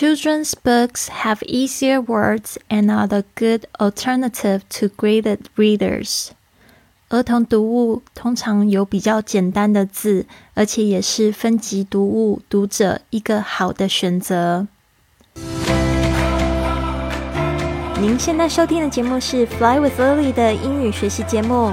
Children's books have easier words and are a good alternative to graded readers. 儿童读物通常有比较简单的字，而且也是分级读物读者一个好的选择。您现在收听的节目是《Fly with Lily》的英语学习节目，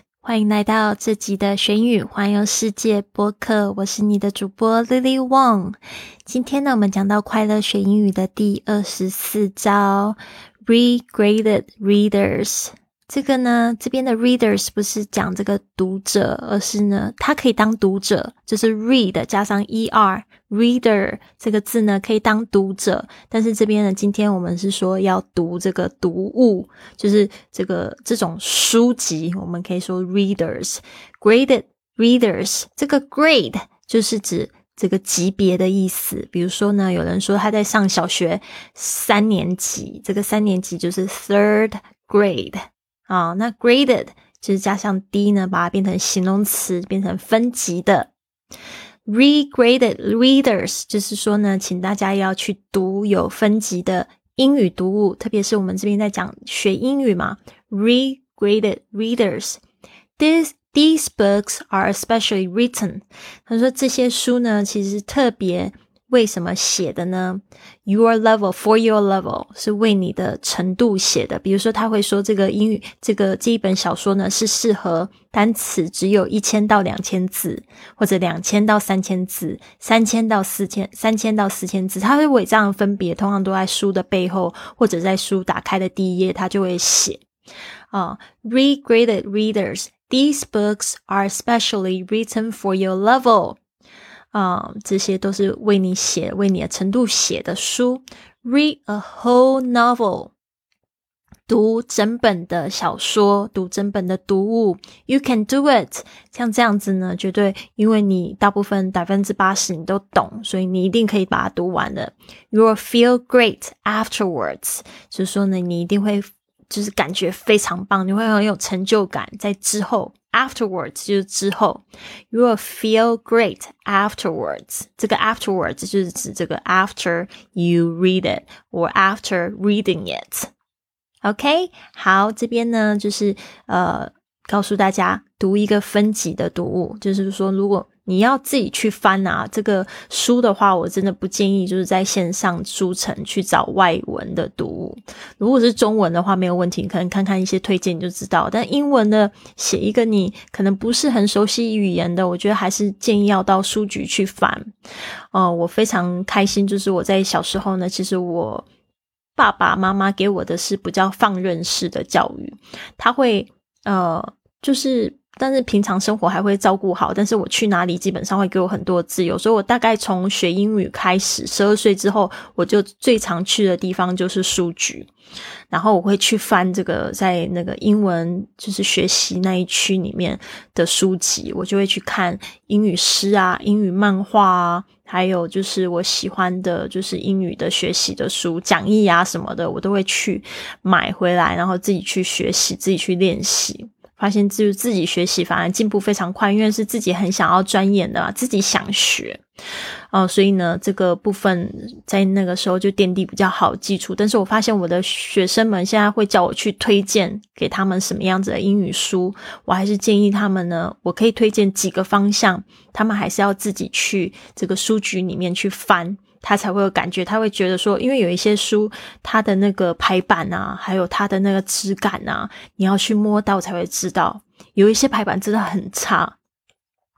欢迎来到这集的学英语环游世界播客。我是你的主播 Lily Wong。今天呢，我们讲到快乐学英语的第二十四招：regraded readers。这个呢，这边的 readers 不是讲这个读者，而是呢，它可以当读者，就是 read 加上 er，reader 这个字呢可以当读者。但是这边呢，今天我们是说要读这个读物，就是这个这种书籍，我们可以说 readers，graded readers。这个 grade 就是指这个级别的意思。比如说呢，有人说他在上小学三年级，这个三年级就是 third grade。啊，那 graded 就是加上 d 呢，把它变成形容词，变成分级的。regraded readers 就是说呢，请大家要去读有分级的英语读物，特别是我们这边在讲学英语嘛。regraded readers，these these books are especially written。他说这些书呢，其实特别。为什么写的呢？Your level for your level 是为你的程度写的。比如说，他会说这个英语这个这一本小说呢是适合单词只有一千到两千字，或者两千到三千字，三千到四千三千到四千字。他会为这样分别，通常都在书的背后，或者在书打开的第一页，他就会写啊。Regraded readers, these books are specially written for your level. 啊，这些都是为你写、为你的程度写的书。Read a whole novel，读整本的小说，读整本的读物。You can do it，像这样子呢，绝对因为你大部分百分之八十你都懂，所以你一定可以把它读完的。You will feel great afterwards，就是说呢，你一定会就是感觉非常棒，你会很有成就感在之后。Afterwards 就是之后，you will feel great afterwards。这个 afterwards 就是指这个 after you read it or after reading it。OK，好，这边呢就是呃告诉大家读一个分级的读物，就是说如果。你要自己去翻啊，这个书的话，我真的不建议就是在线上书城去找外文的读物。如果是中文的话，没有问题，可能看看一些推荐就知道。但英文的写一个你可能不是很熟悉语言的，我觉得还是建议要到书局去翻。哦，我非常开心，就是我在小时候呢，其实我爸爸妈妈给我的是比较放任式的教育，他会呃，就是。但是平常生活还会照顾好，但是我去哪里基本上会给我很多自由，所以我大概从学英语开始，十二岁之后，我就最常去的地方就是书局，然后我会去翻这个在那个英文就是学习那一区里面的书籍，我就会去看英语诗啊、英语漫画啊，还有就是我喜欢的就是英语的学习的书、讲义啊什么的，我都会去买回来，然后自己去学习，自己去练习。发现自自己学习反而进步非常快，因为是自己很想要钻研的，自己想学，哦，所以呢，这个部分在那个时候就奠定比较好基础。但是我发现我的学生们现在会叫我去推荐给他们什么样子的英语书，我还是建议他们呢，我可以推荐几个方向，他们还是要自己去这个书局里面去翻。他才会有感觉，他会觉得说，因为有一些书，它的那个排版啊，还有它的那个质感啊，你要去摸到才会知道。有一些排版真的很差，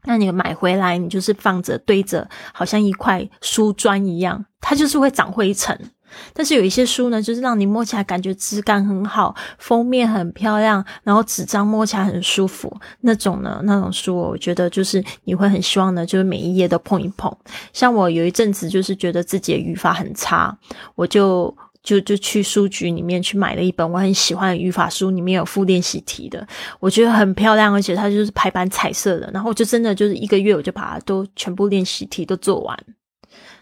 那你买回来，你就是放着堆着，好像一块书砖一样，它就是会长灰尘。但是有一些书呢，就是让你摸起来感觉质感很好，封面很漂亮，然后纸张摸起来很舒服那种呢。那种书，我觉得就是你会很希望呢，就是每一页都碰一碰。像我有一阵子就是觉得自己的语法很差，我就就就去书局里面去买了一本我很喜欢的语法书，里面有附练习题的，我觉得很漂亮，而且它就是排版彩色的。然后就真的就是一个月，我就把它都全部练习题都做完。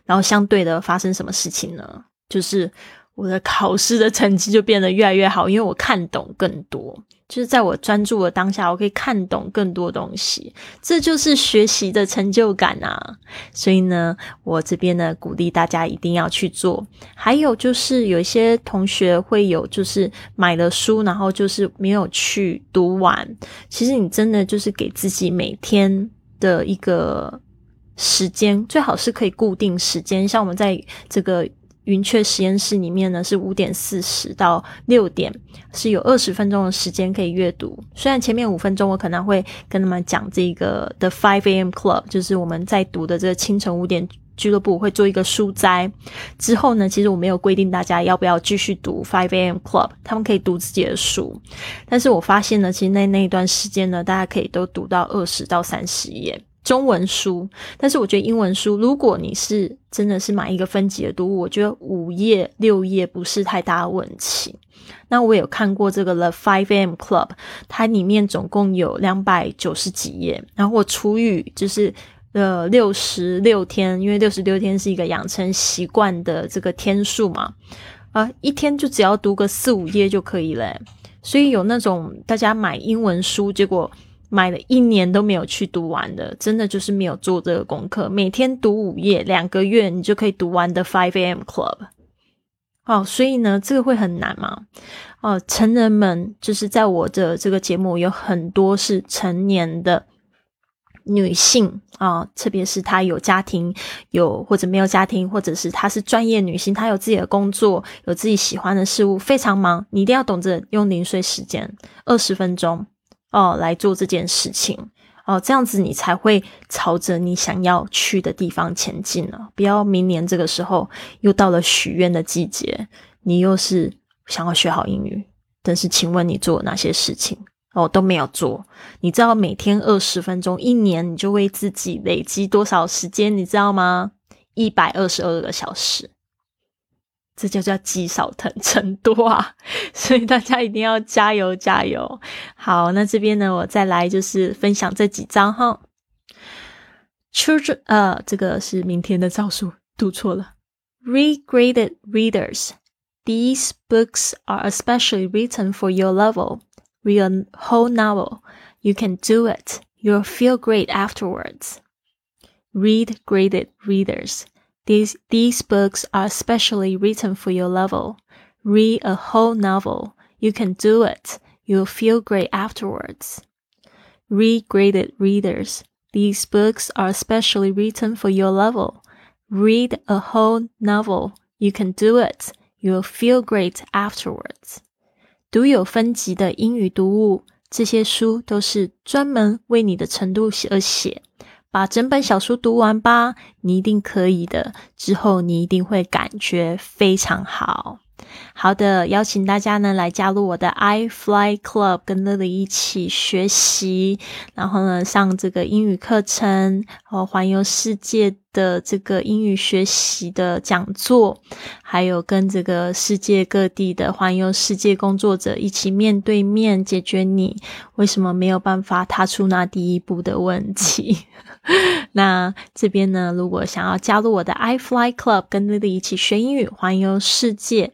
然后相对的发生什么事情呢？就是我的考试的成绩就变得越来越好，因为我看懂更多。就是在我专注的当下，我可以看懂更多东西，这就是学习的成就感啊！所以呢，我这边呢鼓励大家一定要去做。还有就是有一些同学会有，就是买了书，然后就是没有去读完。其实你真的就是给自己每天的一个时间，最好是可以固定时间，像我们在这个。云雀实验室里面呢，是五点四十到六点，是有二十分钟的时间可以阅读。虽然前面五分钟我可能会跟他们讲这个的 Five A.M. Club，就是我们在读的这个清晨五点俱乐部会做一个书斋。之后呢，其实我没有规定大家要不要继续读 Five A.M. Club，他们可以读自己的书。但是我发现呢，其实那那一段时间呢，大家可以都读到二十到三十页。中文书，但是我觉得英文书，如果你是真的是买一个分级的读物，我觉得五页六页不是太大问题。那我有看过这个 The Five M Club，它里面总共有两百九十几页，然后我除以就是呃六十六天，因为六十六天是一个养成习惯的这个天数嘛，啊，一天就只要读个四五页就可以了。所以有那种大家买英文书，结果。买了一年都没有去读完的，真的就是没有做这个功课。每天读五页，两个月你就可以读完的 Five A.M. Club。哦，所以呢，这个会很难吗？哦，成人们就是在我的这个节目有很多是成年的女性啊，特别是她有家庭，有或者没有家庭，或者是她是专业女性，她有自己的工作，有自己喜欢的事物，非常忙。你一定要懂得用零碎时间，二十分钟。哦，来做这件事情哦，这样子你才会朝着你想要去的地方前进呢。不要明年这个时候又到了许愿的季节，你又是想要学好英语，但是请问你做了哪些事情？哦，都没有做。你知道每天二十分钟，一年你就为自己累积多少时间？你知道吗？一百二十二个小时。这就叫积少成多啊！所以大家一定要加油加油。好，那这边呢，我再来就是分享这几章哈。Children，呃，这个是明天的招数，读错了。Regraded readers, these books are especially written for your level. Read a whole novel. You can do it. You'll feel great afterwards. Read graded readers. These, these books are specially written for your level. Read a whole novel. You can do it. You'll feel great afterwards. Read graded readers. These books are specially written for your level. Read a whole novel. You can do it. You'll feel great afterwards. 读有分级的英语读物，这些书都是专门为你的程度而写。 把整本小书读完吧，你一定可以的。之后你一定会感觉非常好。好的，邀请大家呢来加入我的 I Fly Club，跟 Lily 一起学习，然后呢上这个英语课程，哦，环游世界的这个英语学习的讲座，还有跟这个世界各地的环游世界工作者一起面对面解决你为什么没有办法踏出那第一步的问题。那这边呢，如果想要加入我的 I Fly Club，跟 Lily 一起学英语，环游世界。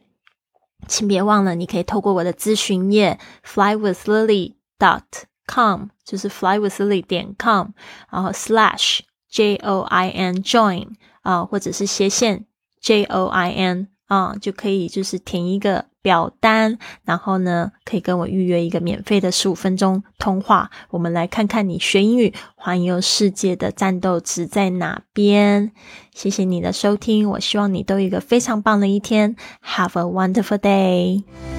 请别忘了，你可以透过我的咨询页 flywithlily dot com，就是 flywithlily 点 com，然后 slash j o i n join 啊，或者是斜线 j o i n 啊，就可以就是填一个。表单，然后呢，可以跟我预约一个免费的十五分钟通话。我们来看看你学英语环游世界的战斗值在哪边。谢谢你的收听，我希望你都有一个非常棒的一天。Have a wonderful day。